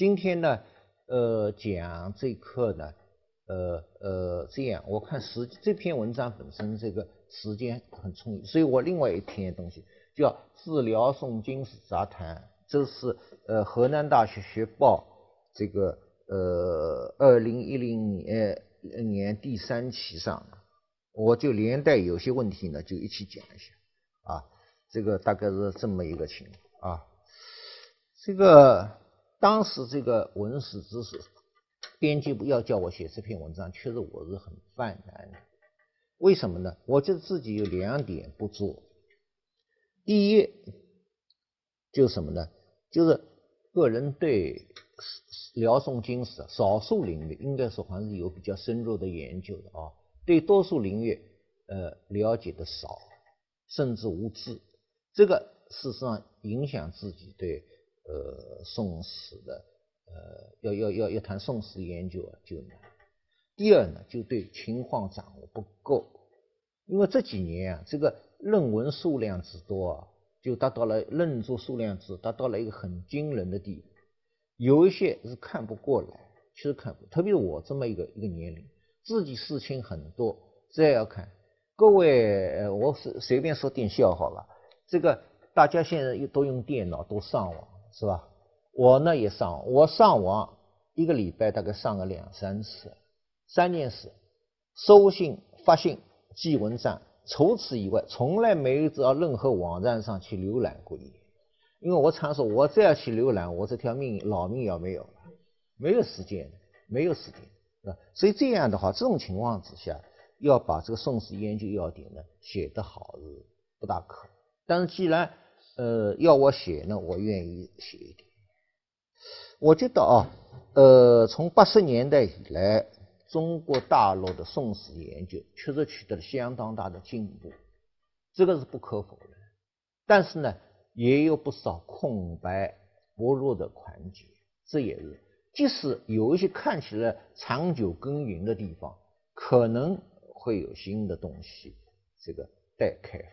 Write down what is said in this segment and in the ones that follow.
今天呢，呃，讲这课呢，呃呃，这样我看时这篇文章本身这个时间很充裕，所以我另外一篇东西叫《治疗宋经史杂谈》，这是呃河南大学学报这个呃二零一零年年第三期上，我就连带有些问题呢就一起讲一下啊，这个大概是这么一个情况啊。这个当时这个文史知识编辑部要叫我写这篇文章，确实我是很犯难的。为什么呢？我觉得自己有两点不足。第一，就是什么呢？就是个人对辽宋经史少数领域，应该说还是有比较深入的研究的啊。对多数领域，呃，了解的少，甚至无知。这个事实上影响自己对。呃，宋史的，呃，要要要要谈宋史研究啊，就难。第二呢，就对情况掌握不够，因为这几年啊，这个论文数量之多啊，就达到了论著数量之达到了一个很惊人的地步。有一些是看不过来，确实看不，特别是我这么一个一个年龄，自己事情很多，再要看。各位，我随随便说点笑话吧，这个大家现在又都用电脑，都上网。是吧？我呢也上，我上网一个礼拜大概上个两三次，三件事：收信、发信、寄文章。除此以外，从来没有到任何网站上去浏览过一眼。因为我常说，我再要去浏览，我这条命老命要没有了，没有时间，没有时间，是吧？所以这样的话，这种情况之下，要把这个宋史研究要点呢写得好是不大可能。但是既然呃，要我写呢，我愿意写一点。我觉得啊，呃，从八十年代以来，中国大陆的宋史研究确实取得了相当大的进步，这个是不可否认。但是呢，也有不少空白薄弱的环节，这也是，即使有一些看起来长久耕耘的地方，可能会有新的东西这个待开发。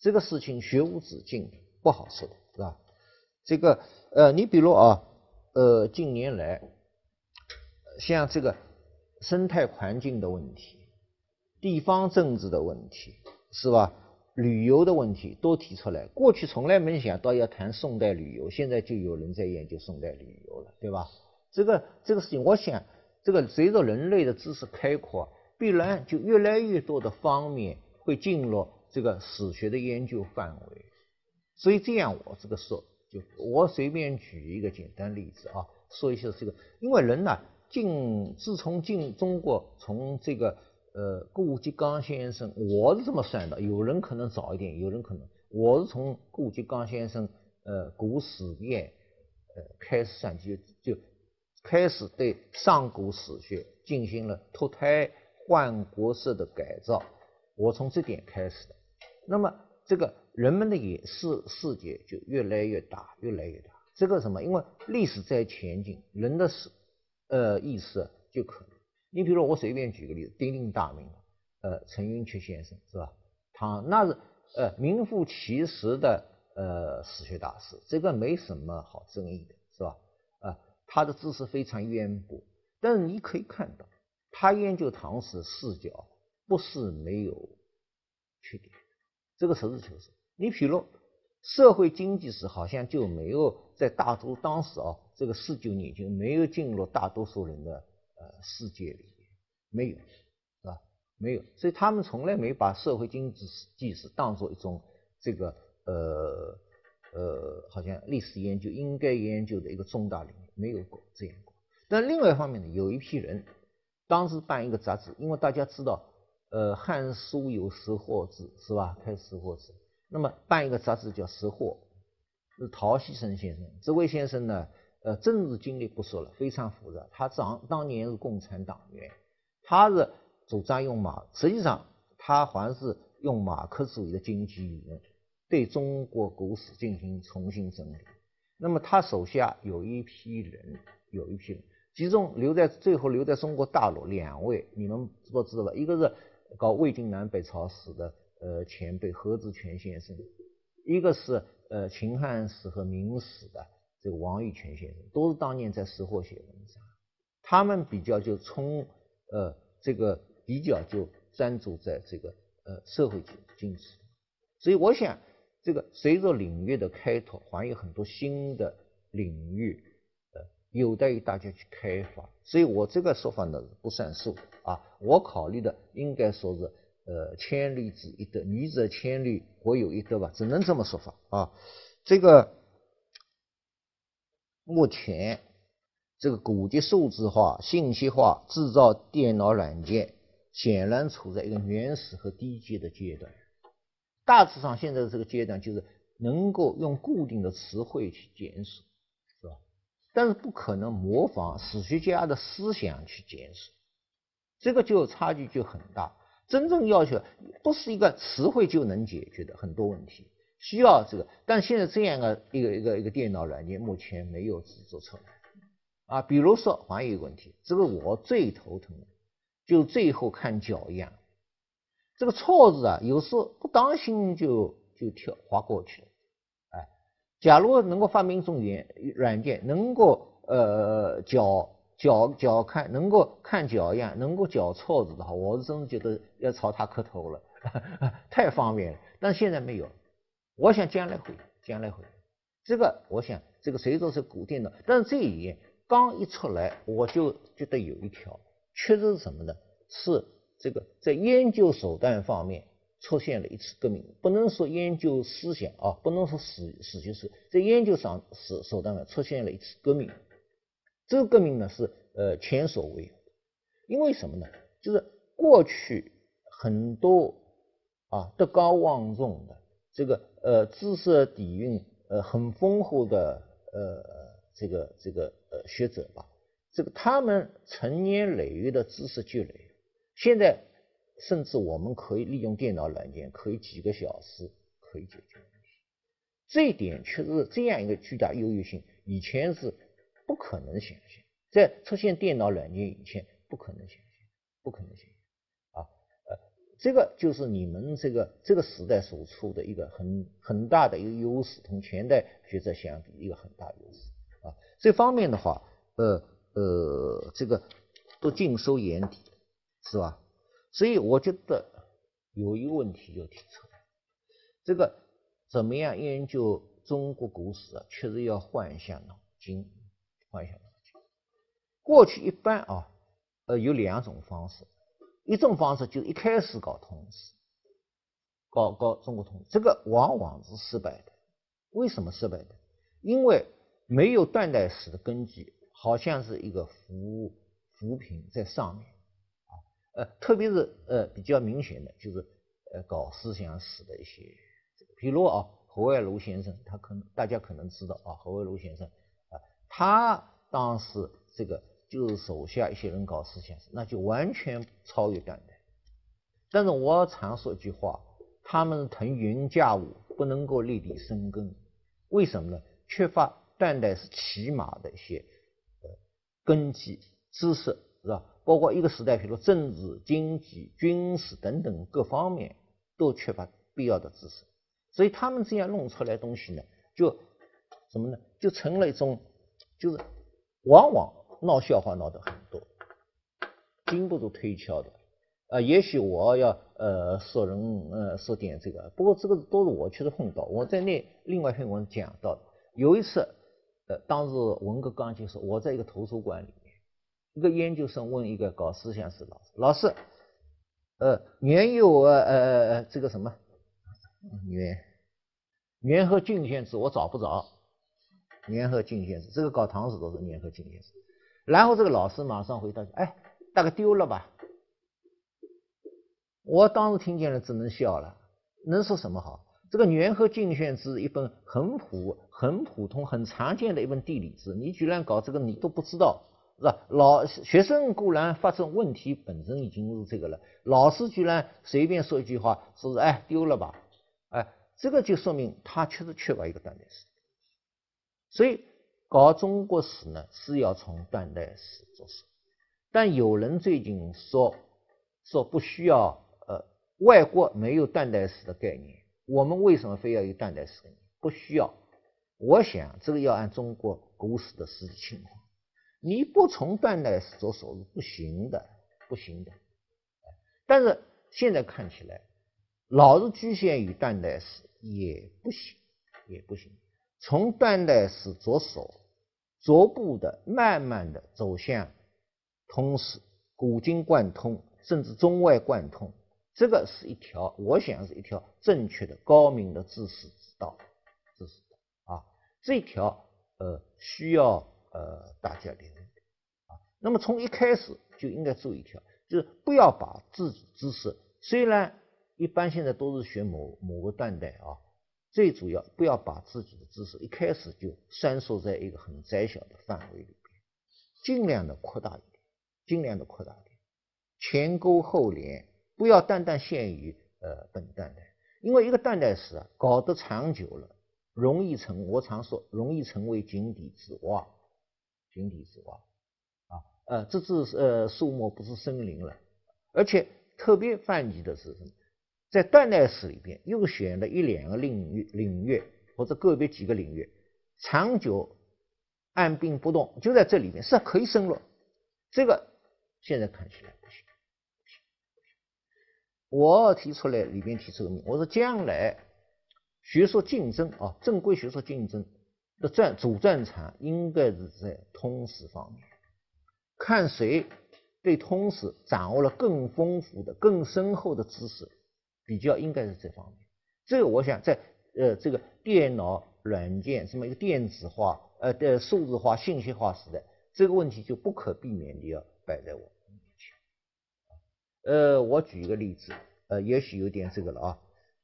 这个事情学无止境。不好说的是吧？这个呃，你比如啊，呃，近年来像这个生态环境的问题、地方政治的问题是吧？旅游的问题都提出来。过去从来没想到要谈宋代旅游，现在就有人在研究宋代旅游了，对吧？这个这个事情，我想这个随着人类的知识开阔，必然就越来越多的方面会进入这个史学的研究范围。所以这样，我这个说，就我随便举一个简单例子啊，说一下这个，因为人呢，进自从进中国，从这个呃顾颉刚先生，我是这么算的，有人可能早一点，有人可能，我是从顾颉刚先生呃古史院呃开始算起，就开始对上古史学进行了脱胎换骨式的改造，我从这点开始的，那么这个。人们的眼视世界就越来越大，越来越大。这个什么？因为历史在前进，人的视呃意识就可能。你比如说我随便举个例子，鼎鼎大名，呃，陈寅恪先生是吧？他那是呃名副其实的呃史学大师，这个没什么好争议的，是吧？啊，他的知识非常渊博。但是你可以看到，他研究唐史视角不是没有缺点，这个实事求是。你比如社会经济史，好像就没有在大多当时啊，这个四九年就没有进入大多数人的呃世界里面，没有，是吧？没有，所以他们从来没把社会经济史史当做一种这个呃呃，好像历史研究应该研究的一个重大领域，没有过这样过。但另外一方面呢，有一批人当时办一个杂志，因为大家知道，呃，《汉书》有识货志，是吧？开识货志。那么办一个杂志叫《识货》，是陶希圣先生。这位先生呢，呃，政治经历不说了，非常复杂。他长当年是共产党员，他是主张用马，实际上他还是用马克思主义的经济理论对中国古史进行重新整理。那么他手下有一批人，有一批人，其中留在最后留在中国大陆两位，你们知不知道？一个是搞魏晋南北朝史的。呃，前辈何志全先生，一个是呃秦汉史和明史的这个王玉泉先生，都是当年在时货写文章，他们比较就从呃这个比较就专注在这个呃社会经经济，所以我想这个随着领域的开拓，还有很多新的领域有待于大家去开发，所以我这个说法呢不算数啊，我考虑的应该说是呃千里之一得，女则千里，我有一得吧，只能这么说法啊，这个。目前，这个古籍数字化、信息化、制造电脑软件，显然处在一个原始和低级的阶段。大致上，现在这个阶段就是能够用固定的词汇去检索，但是不可能模仿史学家的思想去检索，这个就差距就很大。真正要求不是一个词汇就能解决的很多问题。需要这个，但现在这样的一个一个一个电脑软件目前没有制作出来啊。比如说，还有一个问题，这个我最头疼的，就最后看脚样，这个错字啊，有时候不当心就就跳划过去了。假如能够发明一种软软件，能够呃脚脚脚看，能够看脚样，能够脚错字的话，我是真的觉得要朝他磕头了，太方便了。但现在没有。我想将来会，将来会，这个我想这个随着是古电脑，但是这一页刚一出来，我就觉得有一条，确实是什么呢？是这个在研究手段方面出现了一次革命，不能说研究思想啊，不能说史史学史，在研究上手手段上出现了一次革命，这个革命呢是呃前所未有的，因为什么呢？就是过去很多啊德高望重的。这个呃知识底蕴呃很丰厚的呃这个这个呃学者吧，这个他们成年累月的知识积累，现在甚至我们可以利用电脑软件，可以几个小时可以解决。这一点确实这样一个巨大优越性，以前是不可能想象，在出现电脑软件以前不可能想象，不可能想象。这个就是你们这个这个时代所处的一个很很大的一个优势，同前代学者相比一个很大优势啊。这方面的话，呃呃，这个都尽收眼底，是吧？所以我觉得有一个问题要提出来，这个怎么样研究中国古史啊？确实要换一下脑筋，换一下脑筋。过去一般啊，呃，有两种方式。一种方式就一开始搞通史，搞搞中国通史，这个往往是失败的。为什么失败的？因为没有断代史的根基，好像是一个浮浮萍在上面。呃，特别是呃比较明显的就是呃搞思想史的一些，比如啊侯外庐先生，他可能大家可能知道啊侯外庐先生啊，他当时这个。就是手下一些人搞思想史，那就完全超越断代。但是我常说一句话，他们腾云驾雾，不能够立地生根。为什么呢？缺乏断代是起码的一些呃根基知识，是吧？包括一个时代，比如政治、经济、军事等等各方面都缺乏必要的知识。所以他们这样弄出来东西呢，就什么呢？就成了一种，就是往往。闹笑话闹得很多，经不住推敲的。啊，也许我要呃说人呃说点这个，不过这个都是我确实碰到。我在那另外一篇文讲到的，有一次呃当时文革刚结束，我在一个图书馆里，一个研究生问一个搞思想史老师，老师，呃原有呃呃这个什么元元和郡县志我找不着，元和郡县志这个搞唐史都是元和郡县志。然后这个老师马上回答：“哎，大概丢了吧。”我当时听见了，只能笑了。能说什么好？这个《元和郡县志》一本很普、很普通、很常见的一本地理志，你居然搞这个，你都不知道，是吧？老学生固然发生问题，本身已经是这个了。老师居然随便说一句话，说是哎丢了吧？哎，这个就说明他确实缺乏一个断代史。所以。搞中国史呢，是要从断代史着手，但有人最近说说不需要，呃，外国没有断代史的概念，我们为什么非要有断代史概念？不需要，我想这个要按中国古史的实际情况，你不从断代史着手是不行的，不行的。但是现在看起来，老是局限于断代史也不行，也不行。从断代史着手，逐步的、慢慢的走向通史、古今贯通，甚至中外贯通，这个是一条，我想是一条正确的、高明的知识之道，知识道啊。这条呃需要呃大家留。那么从一开始就应该注意一条。就是不要把自己知识，虽然一般现在都是学某某个断代啊，最主要不要把自己的知识一开始就拴缩在一个很窄小的范围里边，尽量的扩大一点，尽量的扩大一点，前沟后连，不要单单限于呃本断代，因为一个断代史啊搞得长久了，容易成我常说容易成为井底之蛙，井底之蛙。呃，这是呃树木不是森林了，而且特别犯忌的是什么？在断代史里边又选了一两个领域领域或者个别几个领域，长久按兵不动，就在这里面是可以深入。这个现在看起来不行，不行，不行。我提出来里边提出个名，我说将来学术竞争啊，正规学术竞争的战主战场应该是在通史方面。看谁对通史掌握了更丰富的、更深厚的知识，比较应该是这方面。这个我想在呃这个电脑软件什么一个电子化、呃的数字化、信息化时代，这个问题就不可避免的要摆在我面前。呃，我举一个例子，呃，也许有点这个了啊。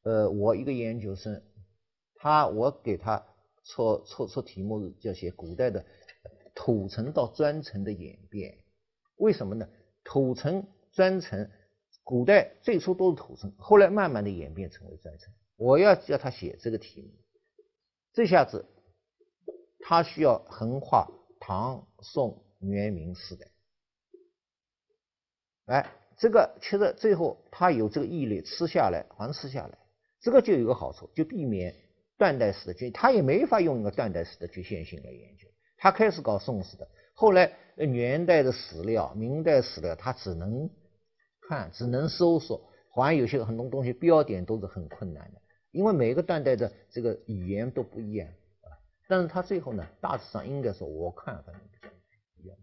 呃，我一个研究生，他我给他出出出题目叫写古代的。土层到砖层的演变，为什么呢？土层、砖层，古代最初都是土层，后来慢慢的演变成为砖层。我要叫他写这个题目，这下子他需要横跨唐、宋、元、明四代。哎，这个其实最后他有这个毅力吃下来，还吃下来，这个就有个好处，就避免断代史的局，他也没法用一个断代史的局限性来研究。他开始搞宋史的，后来元代的史料、明代史料，他只能看，只能搜索，好像有些很多东西标点都是很困难的，因为每个断代的这个语言都不一样啊。但是他最后呢，大致上应该说，我看反正比较难，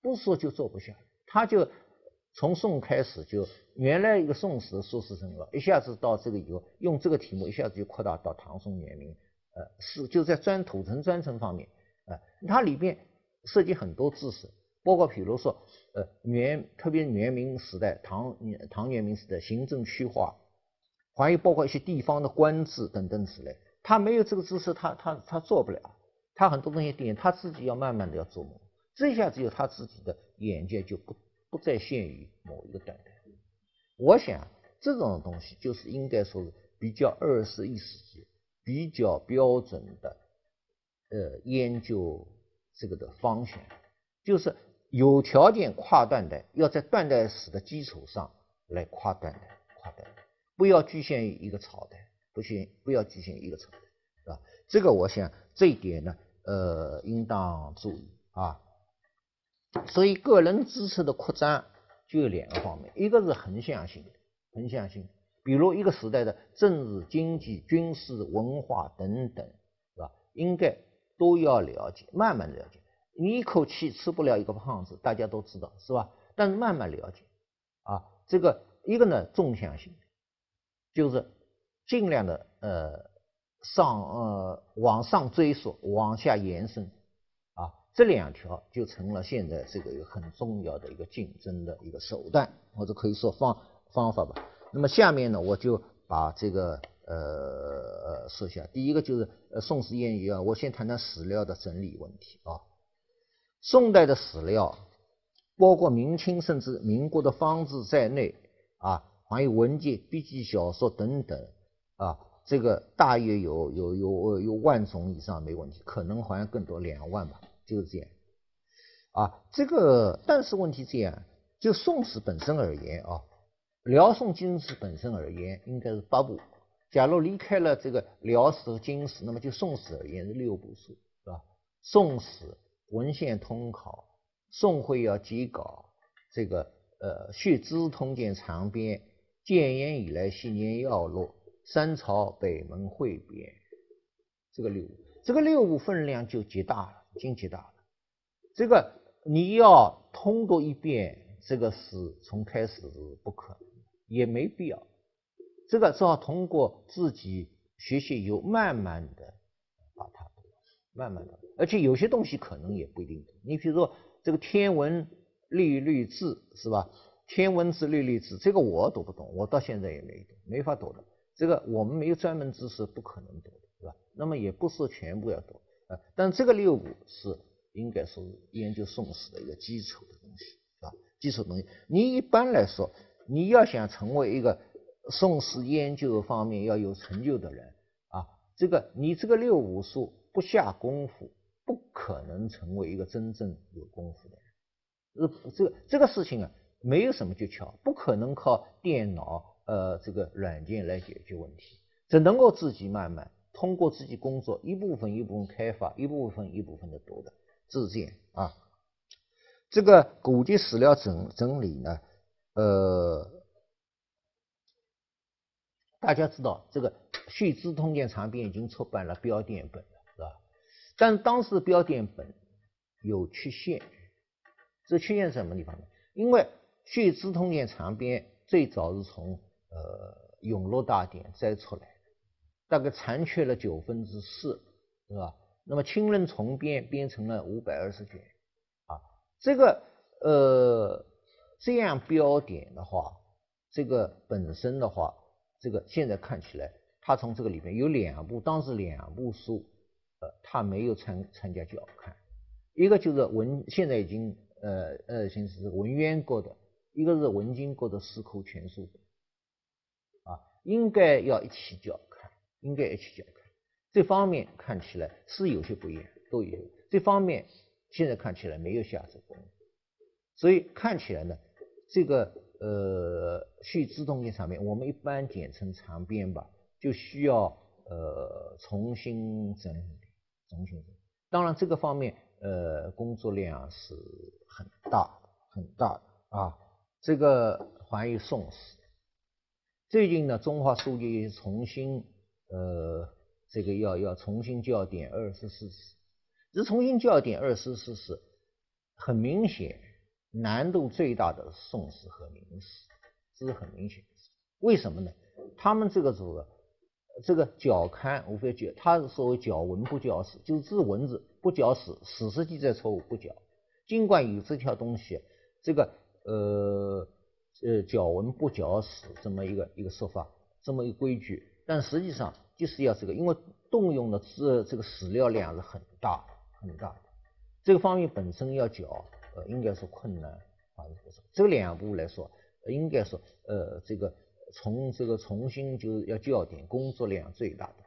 不说就做不下，他就从宋开始就原来一个宋史的硕士生了，一下子到这个以后，用这个题目一下子就扩大到唐宋元明，呃，是就在专土层专层方面。啊，它里边涉及很多知识，包括比如说，呃，元特别是元明时代、唐唐元明时代行政区划，还有包括一些地方的官制等等之类，他没有这个知识，他他他做不了，他很多东西点他自己要慢慢的要琢磨，这下只有他自己的眼界就不不再限于某一个断代。我想这种东西就是应该说是比较二十一世纪比较标准的。呃，研究这个的方向，就是有条件跨断代，要在断代史的基础上来跨断代，跨断代，不要局限于一个朝代，不行，不要局限于一个朝代，是吧？这个我想这一点呢，呃，应当注意啊。所以个人知识的扩张就有两个方面，一个是横向性的，横向性，比如一个时代的政治、经济、军事、文化等等，是吧？应该。都要了解，慢慢了解。你一口气吃不了一个胖子，大家都知道，是吧？但是慢慢了解，啊，这个一个呢，纵向性，就是尽量的呃上呃往上追溯，往下延伸，啊，这两条就成了现在这个一个很重要的一个竞争的一个手段，或者可以说方方法吧。那么下面呢，我就把这个。呃呃，说下第一个就是呃《宋史谚语》啊，我先谈谈史料的整理问题啊。宋代的史料，包括明清甚至民国的方志在内啊，还有文件、笔记、小说等等啊，这个大约有有有有万种以上没问题，可能好像更多两万吧，就是这样啊。这个但是问题这样，就宋史本身而言啊，辽宋金史本身而言，应该是八部。假如离开了这个辽史和金史，那么就宋史而言是六部书，是吧？宋史文献通考，宋会要辑稿，这个呃《续资通鉴长编》，建炎以来系年要录，三朝北门汇编，这个六，这个六部分量就极大了，已经极大了。这个你要通读一遍这个史，从开始是不可能，也没必要。这个只好通过自己学习以后，慢慢的把它，慢慢的，而且有些东西可能也不一定懂。你比如说这个天文历律志是吧？天文志历律志，这个我读不懂，我到现在也没懂，没法读的。这个我们没有专门知识，不可能读的，是吧？那么也不是全部要读啊，但这个六五是。应该说是研究宋史的一个基础的东西，啊，基础东西。你一般来说，你要想成为一个宋史研究方面要有成就的人，啊，这个你这个六五术不下功夫，不可能成为一个真正有功夫的人。呃，这个这个事情啊，没有什么诀窍，不可能靠电脑呃这个软件来解决问题，只能够自己慢慢通过自己工作一部分一部分开发，一部分一部分的读的。自荐啊，这个古籍史料整整理呢，呃，大家知道这个《续资通鉴长编》已经出版了标点本了，是吧？但当时标点本有缺陷，这缺陷什么地方呢？因为《续资通鉴长编》最早是从呃《永乐大典》摘出来的，大概残缺了九分之四，是吧？那么清人重编编成了五百二十卷，啊，这个呃这样标点的话，这个本身的话，这个现在看起来，他从这个里面有两部，当时两部书，呃，他没有参参加校勘，一个就是文，现在已经呃呃，现在是文渊国的，一个是文经国的四库全书，啊，应该要一起校勘，应该一起校勘。这方面看起来是有些不一样，都有。这方面现在看起来没有下这功夫，所以看起来呢，这个呃续资通鉴长编，我们一般简称长编吧，就需要呃重新整理，重新整理。当然这个方面呃工作量是很大很大的啊。这个还有宋史，最近呢中华书局重新呃。这个要要重新校点二十四史，这重新校点二十四史，很明显难度最大的宋史和明史，这是很明显的。为什么呢？他们这个组这个校勘无非就他是所谓校文不校史，就是字文字不校史，史实记载错误不校。尽管有这条东西，这个呃呃校文不校史这么一个一个说法，这么一个规矩，但实际上。就是要这个，因为动用的这这个史料量是很大很大的，这个方面本身要缴，呃，应该说困难啊，这两步来说，应该说，呃，这个从这个重新就要校点，工作量最大的。